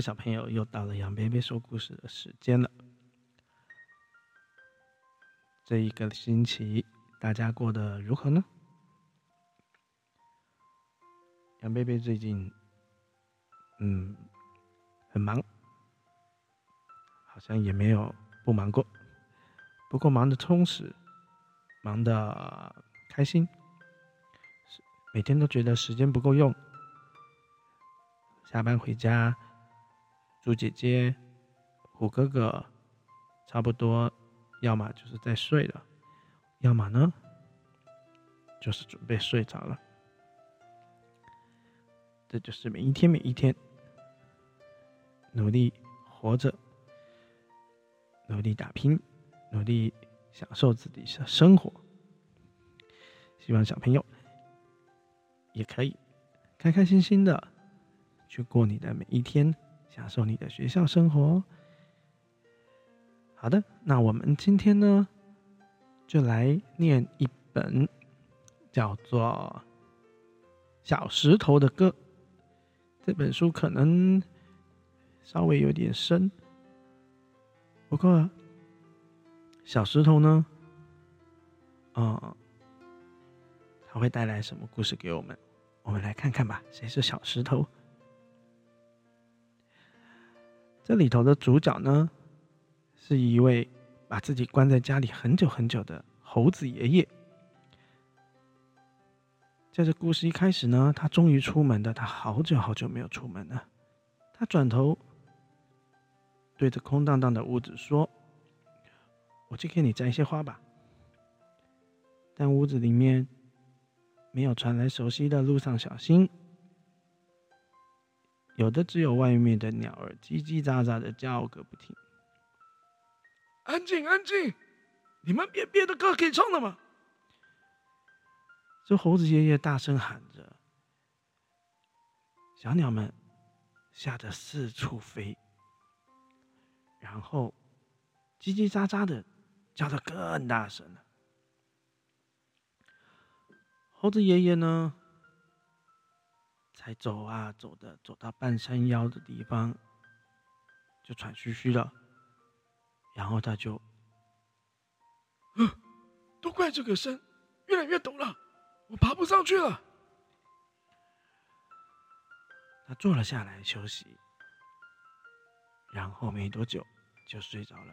小朋友，又到了杨贝贝说故事的时间了。这一个星期，大家过得如何呢？杨贝贝最近，嗯，很忙，好像也没有不忙过，不过忙的充实，忙的开心，每天都觉得时间不够用。下班回家，猪姐姐、虎哥哥，差不多，要么就是在睡了，要么呢，就是准备睡着了。这就是每一天每一天，努力活着，努力打拼，努力享受自己的生活。希望小朋友也可以开开心心的。去过你的每一天，享受你的学校生活。好的，那我们今天呢，就来念一本叫做《小石头的歌》。这本书可能稍微有点深，不过小石头呢，嗯，它会带来什么故事给我们？我们来看看吧。谁是小石头？这里头的主角呢，是一位把自己关在家里很久很久的猴子爷爷。在这故事一开始呢，他终于出门的，他好久好久没有出门了。他转头对着空荡荡的屋子说：“我去给你摘一些花吧。”但屋子里面没有传来熟悉的“路上小心”。有的只有外面的鸟儿叽叽喳喳的叫个不停。安静，安静！你们别别的歌可以唱了吗？这猴子爷爷大声喊着，小鸟们吓得四处飞，然后叽叽喳喳的叫得更大声了。猴子爷爷呢？才走啊走的，走到半山腰的地方，就喘吁吁了。然后他就，都怪这个山越来越陡了，我爬不上去了。他坐了下来休息，然后没多久就睡着了。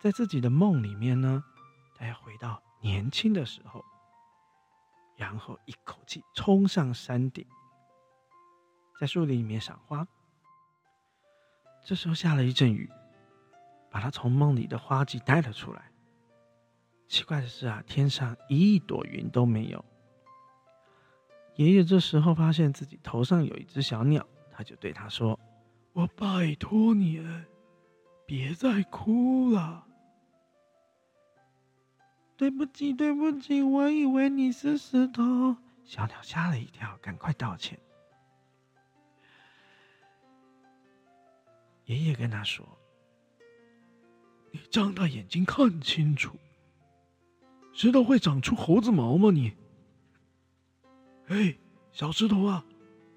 在自己的梦里面呢，他要回到年轻的时候。然后一口气冲上山顶，在树林里面赏花。这时候下了一阵雨，把他从梦里的花季带了出来。奇怪的是啊，天上一朵云都没有。爷爷这时候发现自己头上有一只小鸟，他就对他说：“我拜托你，别再哭了。”对不起，对不起，我以为你是石头。小鸟吓了一跳，赶快道歉。爷爷跟他说：“你张大眼睛看清楚，石头会长出猴子毛吗？你，哎，小石头啊，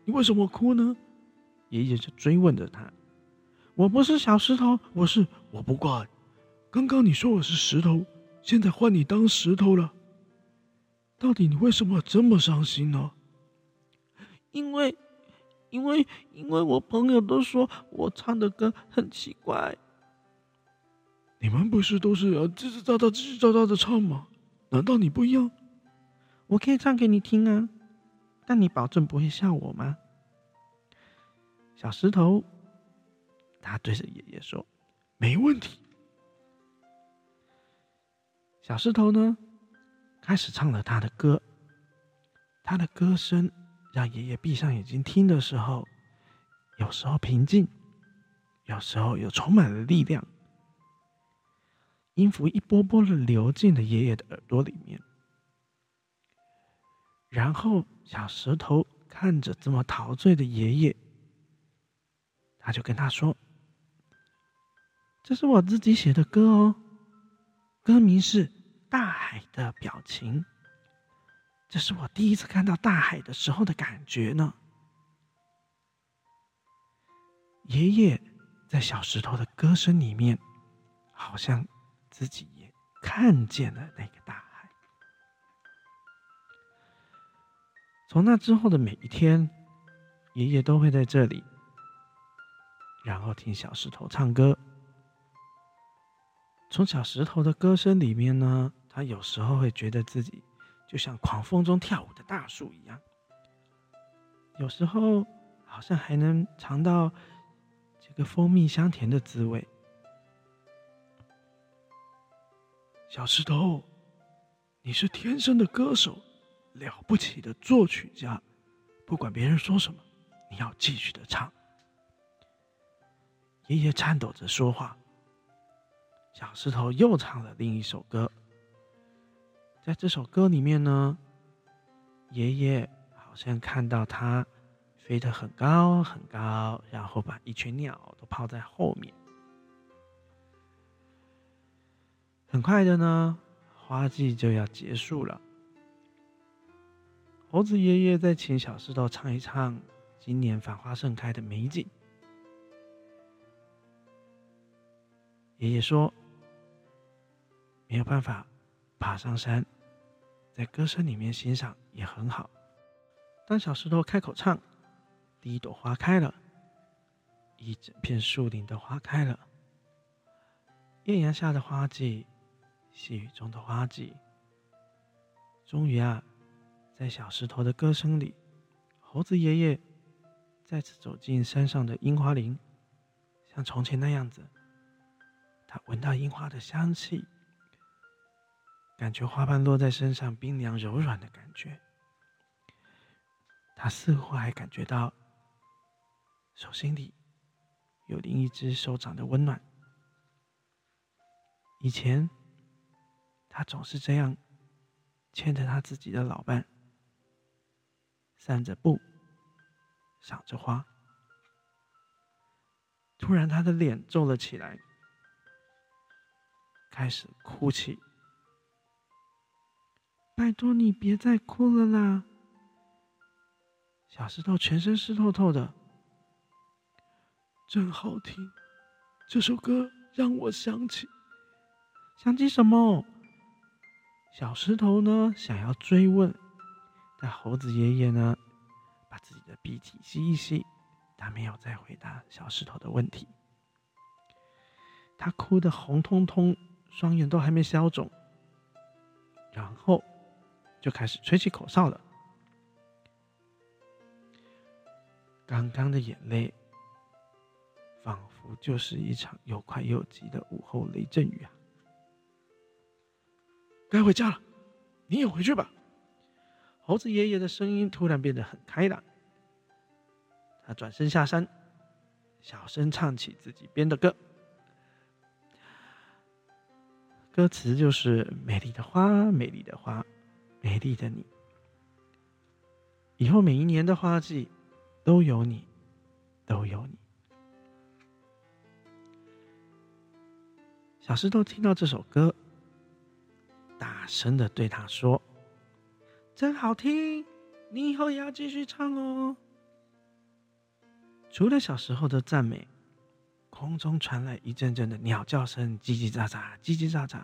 你为什么哭呢？”爷爷就追问着他：“我不是小石头，我是我不怪。刚刚你说我是石头。”现在换你当石头了，到底你为什么这么伤心呢？因为，因为，因为我朋友都说我唱的歌很奇怪。你们不是都是吱吱喳喳、吱吱喳喳的唱吗？难道你不一样？我可以唱给你听啊，但你保证不会笑我吗？小石头，他对着爷爷说：“没问题。”小石头呢，开始唱了他的歌。他的歌声让爷爷闭上眼睛听的时候，有时候平静，有时候又充满了力量。音符一波波的流进了爷爷的耳朵里面。然后，小石头看着这么陶醉的爷爷，他就跟他说：“这是我自己写的歌哦，歌名是。”大海的表情，这是我第一次看到大海的时候的感觉呢。爷爷在小石头的歌声里面，好像自己也看见了那个大海。从那之后的每一天，爷爷都会在这里，然后听小石头唱歌。从小石头的歌声里面呢，他有时候会觉得自己就像狂风中跳舞的大树一样，有时候好像还能尝到这个蜂蜜香甜的滋味。小石头，你是天生的歌手。了不起的作曲家，不管别人说什么，你要继续的唱。爷爷颤抖着说话。小石头又唱了另一首歌。在这首歌里面呢，爷爷好像看到它飞得很高很高，然后把一群鸟都抛在后面。很快的呢，花季就要结束了。猴子爷爷在请小石头唱一唱今年繁花盛开的美景。爷爷说：“没有办法爬上山，在歌声里面欣赏也很好。”当小石头开口唱，第一朵花开了，一整片树林的花开了。艳阳下的花季，细雨中的花季，终于啊！在小石头的歌声里，猴子爷爷再次走进山上的樱花林，像从前那样子。他闻到樱花的香气，感觉花瓣落在身上冰凉柔软的感觉。他似乎还感觉到手心里有另一只手掌的温暖。以前，他总是这样牵着他自己的老伴。散着步，赏着花。突然，他的脸皱了起来，开始哭泣。拜托你别再哭了啦！小石头全身湿透透的，真好听。这首歌让我想起，想起什么？小石头呢？想要追问。但猴子爷爷呢，把自己的鼻涕吸一吸，他没有再回答小石头的问题。他哭得红彤彤，双眼都还没消肿，然后就开始吹起口哨了。刚刚的眼泪，仿佛就是一场又快又急的午后雷阵雨啊！该回家了，你也回去吧。猴子爷爷的声音突然变得很开朗。他转身下山，小声唱起自己编的歌。歌词就是：“美丽的花，美丽的花，美丽的你。以后每一年的花季，都有你，都有你。”小石头听到这首歌，大声的对他说。真好听，你以后也要继续唱哦。除了小时候的赞美，空中传来一阵阵的鸟叫声，叽叽喳喳，叽叽喳喳。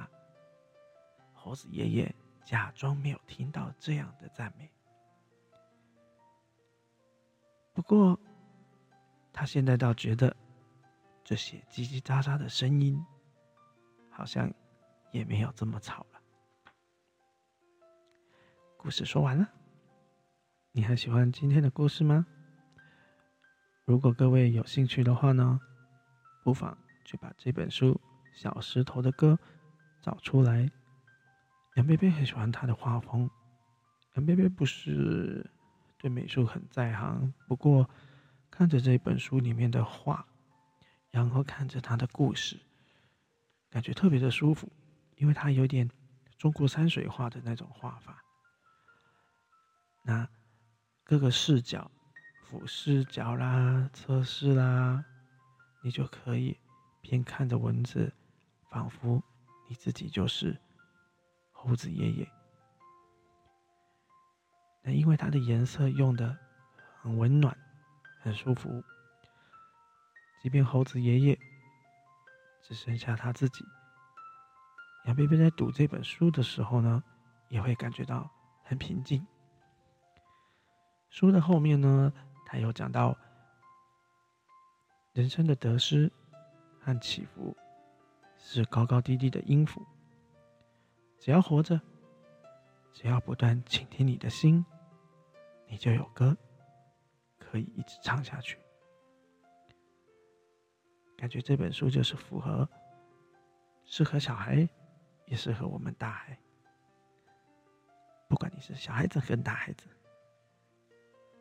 猴子爷爷假装没有听到这样的赞美，不过他现在倒觉得这些叽叽喳喳的声音，好像也没有这么吵了。故事说完了，你还喜欢今天的故事吗？如果各位有兴趣的话呢，不妨去把这本书《小石头的歌》找出来。杨贝贝很喜欢他的画风。杨贝贝不是对美术很在行，不过看着这本书里面的画，然后看着他的故事，感觉特别的舒服，因为他有点中国山水画的那种画法。那各个视角，俯视角啦、侧视啦，你就可以边看着文字，仿佛你自己就是猴子爷爷。那因为它的颜色用的很温暖、很舒服，即便猴子爷爷只剩下他自己，杨贝贝在读这本书的时候呢，也会感觉到很平静。书的后面呢，他有讲到人生的得失和起伏是高高低低的音符，只要活着，只要不断倾听你的心，你就有歌可以一直唱下去。感觉这本书就是符合，适合小孩，也适合我们大孩。不管你是小孩子跟大孩子，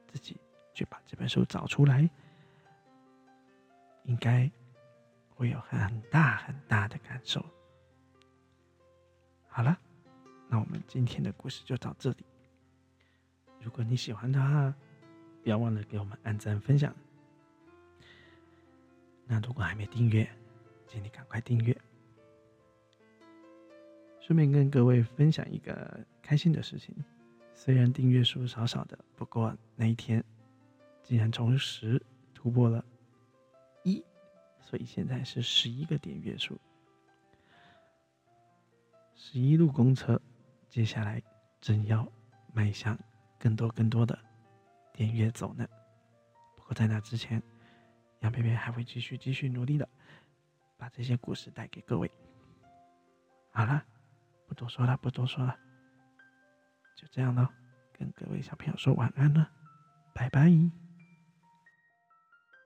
自己去把这本书找出来，应该会有很大很大的感受。好了，那我们今天的故事就到这里。如果你喜欢的话，不要忘了给我们按赞分享。那如果还没订阅，请你赶快订阅。顺便跟各位分享一个开心的事情，虽然订阅数少少的，不过那一天竟然从十突破了一，所以现在是十一个点阅数。十一路公车，接下来正要迈向更多更多的点阅走呢。不过在那之前。杨贝贝还会继续继续努力的，把这些故事带给各位。好了，不多说了，不多说了，就这样了，跟各位小朋友说晚安了，拜拜。